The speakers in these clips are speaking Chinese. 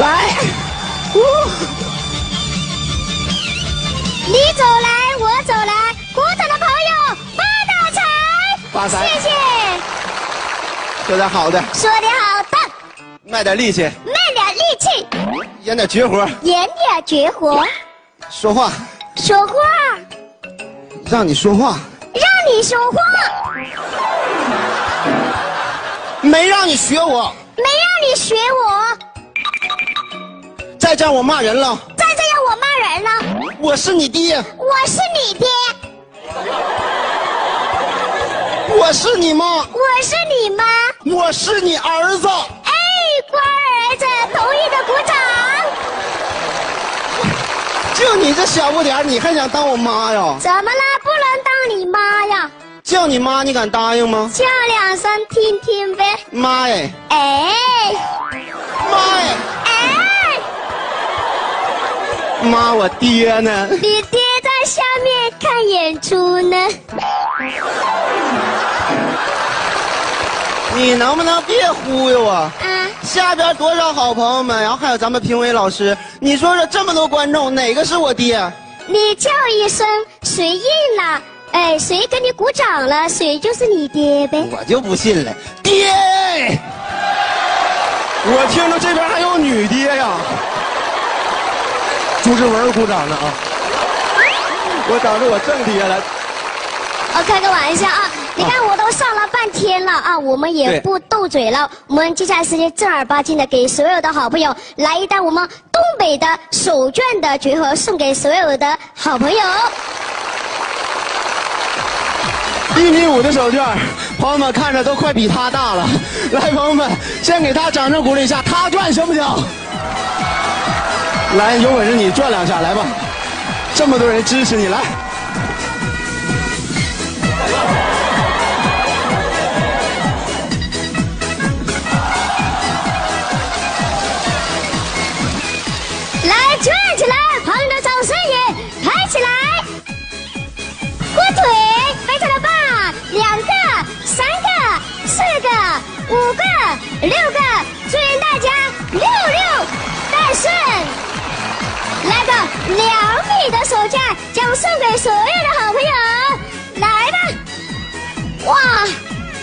来，呜，你走来，我走来，鼓掌的朋友发大财，发财谢谢，说点好的，说点好的，卖点力气，卖点力气，演点绝活，演点绝活，说话，说话，让你说话，让你说话，没让你学我，没让你学我，再这样我骂人了，再这样我骂人了，我是你爹，我是你爹，我是你妈，我是你妈，我是你儿子，哎，乖儿子，同意的鼓掌。就你这小不点儿你还想当我妈呀？怎么了？不能当你妈呀？叫你妈，你敢答应吗？叫两声听听呗。妈哎，哎妈我爹呢？你爹在下面看演出呢。你能不能别忽悠我？啊，下边多少好朋友们，然后还有咱们评委老师，你说说这么多观众，哪个是我爹？你叫一声，谁应了？哎，谁给你鼓掌了，谁就是你爹呗。我就不信了，爹！我听着这边还有女志文鼓掌呢啊！我找着我正爹了。啊，开个玩笑啊！你看我都上了半天了啊，我们也不斗嘴了。我们接下来时间正儿八经的给所有的好朋友来一单我们东北的手绢的绝活，送给所有的好朋友。一米五的手绢，朋友们看着都快比他大了。来，朋友们，先给他掌声鼓励一下，他转行不行？来，有本事你转两下，来吧！这么多人支持你，来。手绢，将送给所有的好朋友，来吧！哇，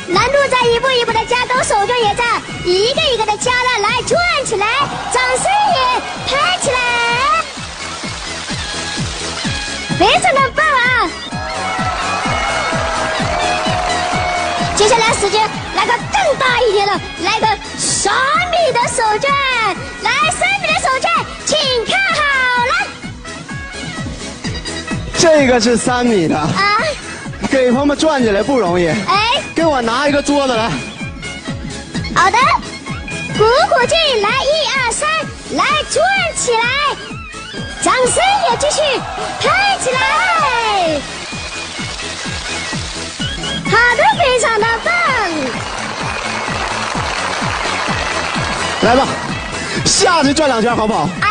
难度在一步一步的加高，手绢也在一个一个的加了，来转起来，掌声也拍起来，非常的棒啊！接下来时间来个更大一点的，来个三米的手绢，来三米的手绢，这个是三米的，啊！给朋友们转起来不容易。哎，给我拿一个桌子来。好的，鼓鼓劲，来一二三，来转起来，掌声也继续拍起来。好的，非常的棒。来吧，下去转两圈好不好？哎，